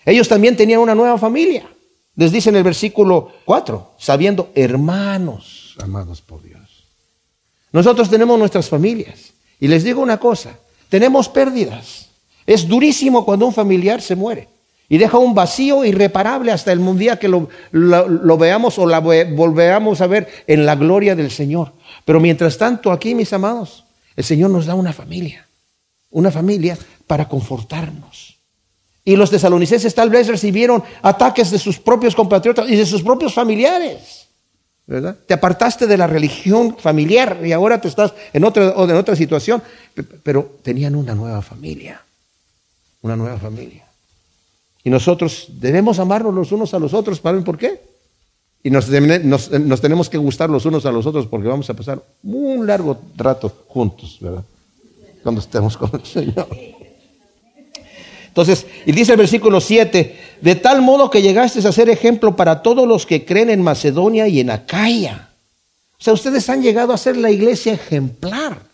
Ellos también tenían una nueva familia. Les dice en el versículo 4, sabiendo, hermanos, amados por Dios. Nosotros tenemos nuestras familias. Y les digo una cosa, tenemos pérdidas. Es durísimo cuando un familiar se muere y deja un vacío irreparable hasta el día que lo, veamos o la volvamos a ver en la gloria del Señor. Pero mientras tanto, aquí, mis amados, el Señor nos da una familia, una familia para confortarnos. Y los tesalonicenses tal vez recibieron ataques de sus propios compatriotas y de sus propios familiares. ¿Verdad? Te apartaste de la religión familiar y ahora te estás en otra, en otra situación. Pero tenían una nueva familia. Una nueva familia. Y nosotros debemos amarnos los unos a los otros. ¿Saben por qué? Y nos, tenemos que gustar los unos a los otros porque vamos a pasar un largo rato juntos, ¿verdad? Cuando estemos con el Señor. Entonces, y dice el versículo 7, de tal modo que llegaste a ser ejemplo para todos los que creen en Macedonia y en Acaya. O sea, ustedes han llegado a ser la iglesia ejemplar.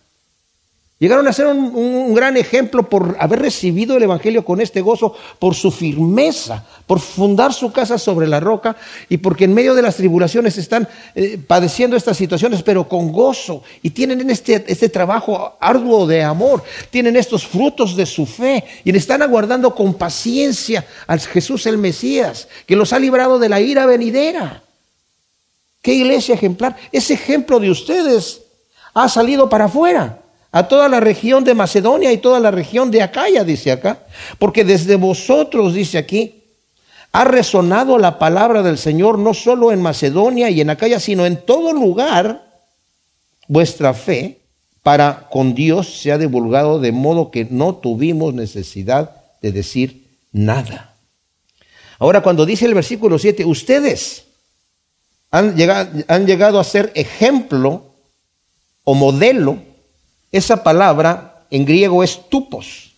Llegaron a ser un, gran ejemplo por haber recibido el Evangelio con este gozo, por su firmeza, por fundar su casa sobre la roca y porque en medio de las tribulaciones están eh, padeciendo estas situaciones, pero con gozo. Y tienen este, este trabajo arduo de amor, tienen estos frutos de su fe y están aguardando con paciencia al Jesús el Mesías, que los ha librado de la ira venidera. ¿Qué iglesia ejemplar? Ese ejemplo de ustedes ha salido para afuera a toda la región de Macedonia y toda la región de Acaya, dice acá. Porque desde vosotros, dice aquí, ha resonado la palabra del Señor no solo en Macedonia y en Acaya, sino en todo lugar. Vuestra fe para con Dios se ha divulgado de modo que no tuvimos necesidad de decir nada. Ahora, cuando dice el versículo 7, ustedes han llegado, han llegado a ser ejemplo o modelo esa palabra en griego es tupos,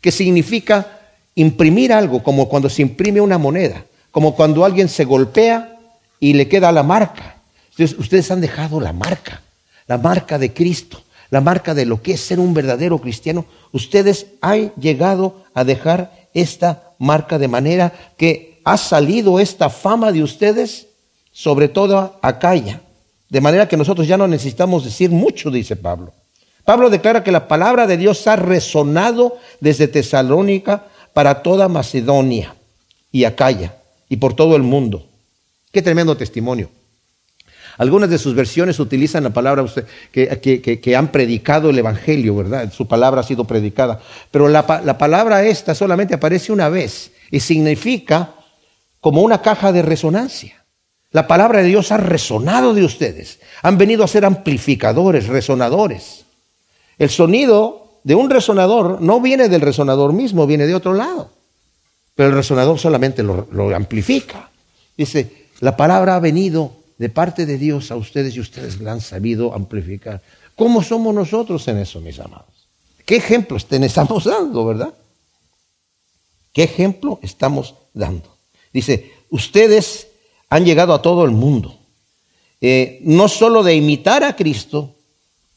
que significa imprimir algo, como cuando se imprime una moneda, como cuando alguien se golpea y le queda la marca. Entonces, ustedes han dejado la marca, la marca de Cristo, la marca de lo que es ser un verdadero cristiano. Ustedes han llegado a dejar esta marca de manera que ha salido esta fama de ustedes sobre todo a Acaya. De manera que nosotros ya no necesitamos decir mucho, dice Pablo. Pablo declara que la palabra de Dios ha resonado desde Tesalónica para toda Macedonia y Acaya y por todo el mundo. Qué tremendo testimonio. Algunas de sus versiones utilizan la palabra que, que, han predicado el Evangelio, ¿verdad? Su palabra ha sido predicada. Pero la, la palabra esta solamente aparece una vez y significa como una caja de resonancia. La palabra de Dios ha resonado de ustedes. Han venido a ser amplificadores, resonadores. El sonido de un resonador no viene del resonador mismo, viene de otro lado. Pero el resonador solamente lo, amplifica. Dice, la palabra ha venido de parte de Dios a ustedes y ustedes la han sabido amplificar. ¿Cómo somos nosotros en eso, mis amados? ¿Qué ejemplo estamos dando, verdad? ¿Qué ejemplo estamos dando? Dice, ustedes han llegado a todo el mundo, eh, no solo de imitar a Cristo,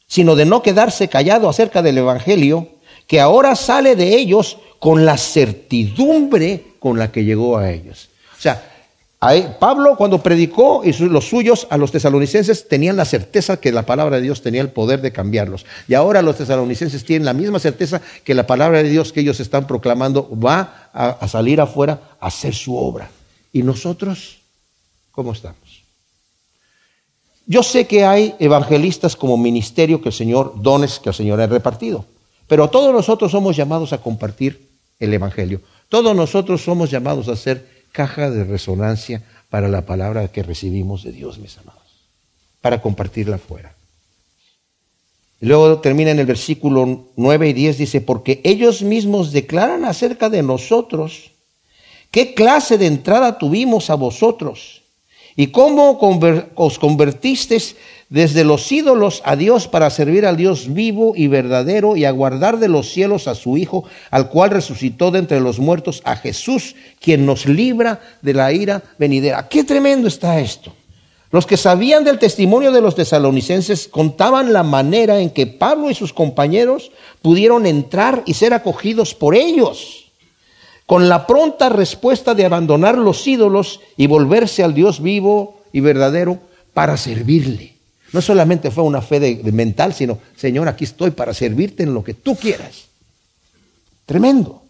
sino de no quedarse callado acerca del Evangelio, que ahora sale de ellos con la certidumbre con la que llegó a ellos. O sea, Pablo cuando predicó y los suyos a los tesalonicenses tenían la certeza que la palabra de Dios tenía el poder de cambiarlos. Y ahora los tesalonicenses tienen la misma certeza que la palabra de Dios que ellos están proclamando va a, a salir afuera a hacer su obra. ¿Y nosotros cómo estamos? Yo sé que hay evangelistas como ministerio que el Señor, dones que el Señor ha repartido, pero todos nosotros somos llamados a compartir el Evangelio. Todos nosotros somos llamados a ser caja de resonancia para la palabra que recibimos de Dios, mis amados, para compartirla afuera. Luego termina en el versículo 9 y 10, dice, porque ellos mismos declaran acerca de nosotros qué clase de entrada tuvimos a vosotros y cómo os convertisteis desde los ídolos a Dios para servir al Dios vivo y verdadero y aguardar de los cielos a su Hijo, al cual resucitó de entre los muertos, a Jesús, quien nos libra de la ira venidera. Qué tremendo está esto. Los que sabían del testimonio de los tesalonicenses contaban la manera en que Pablo y sus compañeros pudieron entrar y ser acogidos por ellos con la pronta respuesta de abandonar los ídolos y volverse al Dios vivo y verdadero para servirle. No solamente fue una fe de, mental, sino, Señor, aquí estoy para servirte en lo que tú quieras. Tremendo.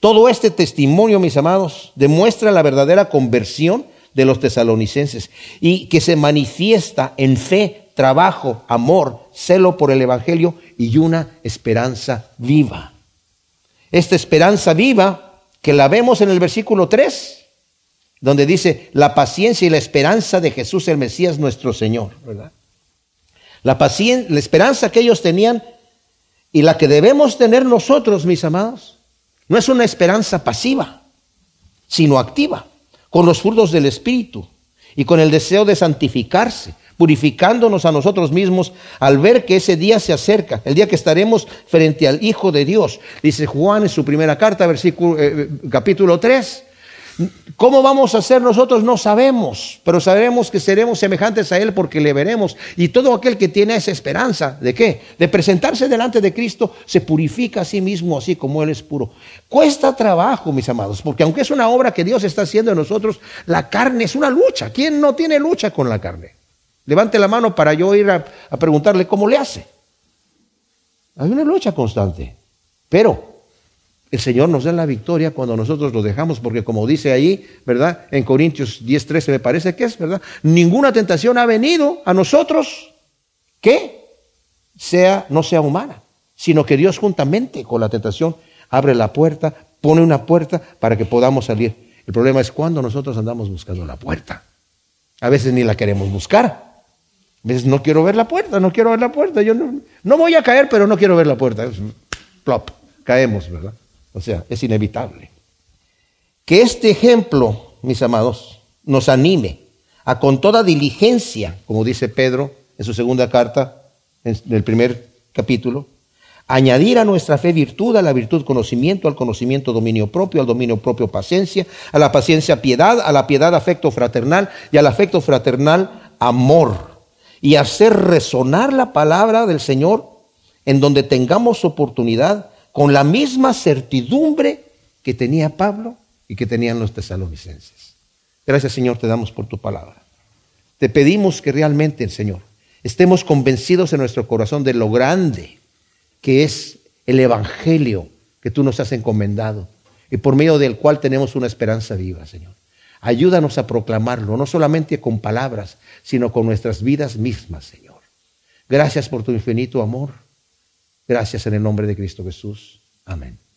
Todo este testimonio, mis amados, demuestra la verdadera conversión de los tesalonicenses y que se manifiesta en fe, trabajo, amor, celo por el Evangelio y una esperanza viva. Esta esperanza viva que la vemos en el versículo 3, donde dice la paciencia y la esperanza de Jesús el Mesías nuestro Señor. La, la esperanza que ellos tenían y la que debemos tener nosotros, mis amados, no es una esperanza pasiva, sino activa, con los frutos del Espíritu y con el deseo de santificarse, purificándonos a nosotros mismos al ver que ese día se acerca, el día que estaremos frente al Hijo de Dios. Dice Juan en su primera carta, versículo, eh, capítulo 3. ¿Cómo vamos a ser nosotros? No sabemos, pero sabemos que seremos semejantes a Él porque le veremos. Y todo aquel que tiene esa esperanza, ¿de qué? De presentarse delante de Cristo, se purifica a sí mismo así como Él es puro. Cuesta trabajo, mis amados, porque aunque es una obra que Dios está haciendo en nosotros, la carne es una lucha. ¿Quién no tiene lucha con la carne? Levante la mano para yo ir a, preguntarle cómo le hace. Hay una lucha constante. Pero el Señor nos da la victoria cuando nosotros lo dejamos, porque como dice ahí, ¿verdad? En Corintios 10:13 me parece que es, ¿verdad? Ninguna tentación ha venido a nosotros que sea no sea humana, sino que Dios juntamente con la tentación abre la puerta, pone una puerta para que podamos salir. El problema es cuando nosotros andamos buscando la puerta. A veces ni la queremos buscar. No quiero ver la puerta, no quiero ver la puerta. Yo no, no voy a caer, pero no quiero ver la puerta. Plop, caemos, ¿verdad? O sea, es inevitable. Que este ejemplo, mis amados, nos anime a con toda diligencia, como dice Pedro en su segunda carta, en el primer capítulo, añadir a nuestra fe virtud, a la virtud conocimiento, al conocimiento dominio propio, al dominio propio paciencia, a la paciencia piedad, a la piedad afecto fraternal y al afecto fraternal amor y hacer resonar la palabra del Señor en donde tengamos oportunidad con la misma certidumbre que tenía Pablo y que tenían los tesalonicenses. Gracias Señor, te damos por tu palabra. Te pedimos que realmente, Señor, estemos convencidos en nuestro corazón de lo grande que es el Evangelio que tú nos has encomendado y por medio del cual tenemos una esperanza viva, Señor. Ayúdanos a proclamarlo, no solamente con palabras, sino con nuestras vidas mismas, Señor. Gracias por tu infinito amor. Gracias en el nombre de Cristo Jesús. Amén.